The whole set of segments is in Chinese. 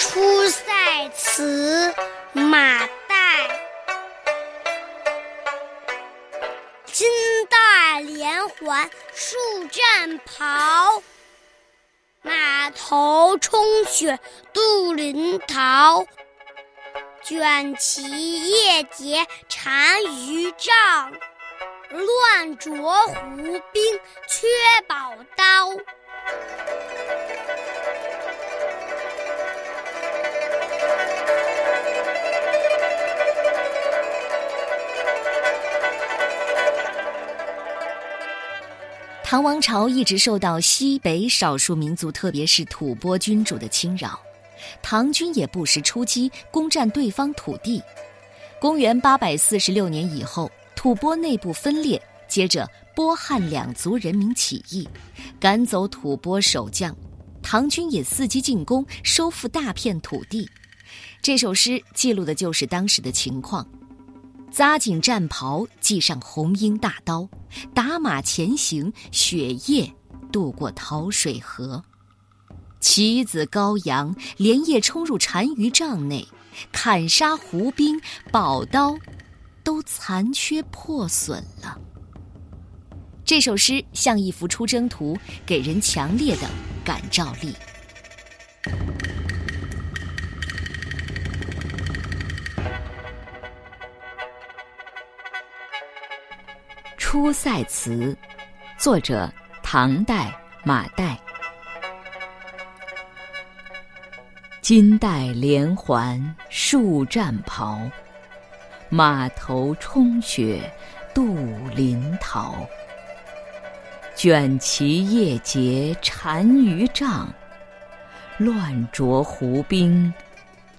出塞辞马岱，金带连环束战袍。马头冲雪渡临洮，卷旗夜结单于帐。乱着胡兵缺宝刀。唐王朝一直受到西北少数民族，特别是吐蕃君主的侵扰。唐军也不时出击，攻占对方土地。公元八百四十六年以后，吐蕃内部分裂，接着波汉两族人民起义，赶走吐蕃守将。唐军也伺机进攻，收复大片土地。这首诗记录的就是当时的情况：扎紧战袍，系上红缨大刀，打马前行，雪夜渡过桃水河。旗子高扬，连夜冲入单于帐内，砍杀胡兵，宝刀都残缺破损了。这首诗像一幅出征图，给人强烈的感召力。《出塞词》，作者唐代马岱。金带连环束战袍，马头冲雪渡临洮。卷旗夜结单于帐，乱着胡兵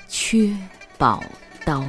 缺宝刀。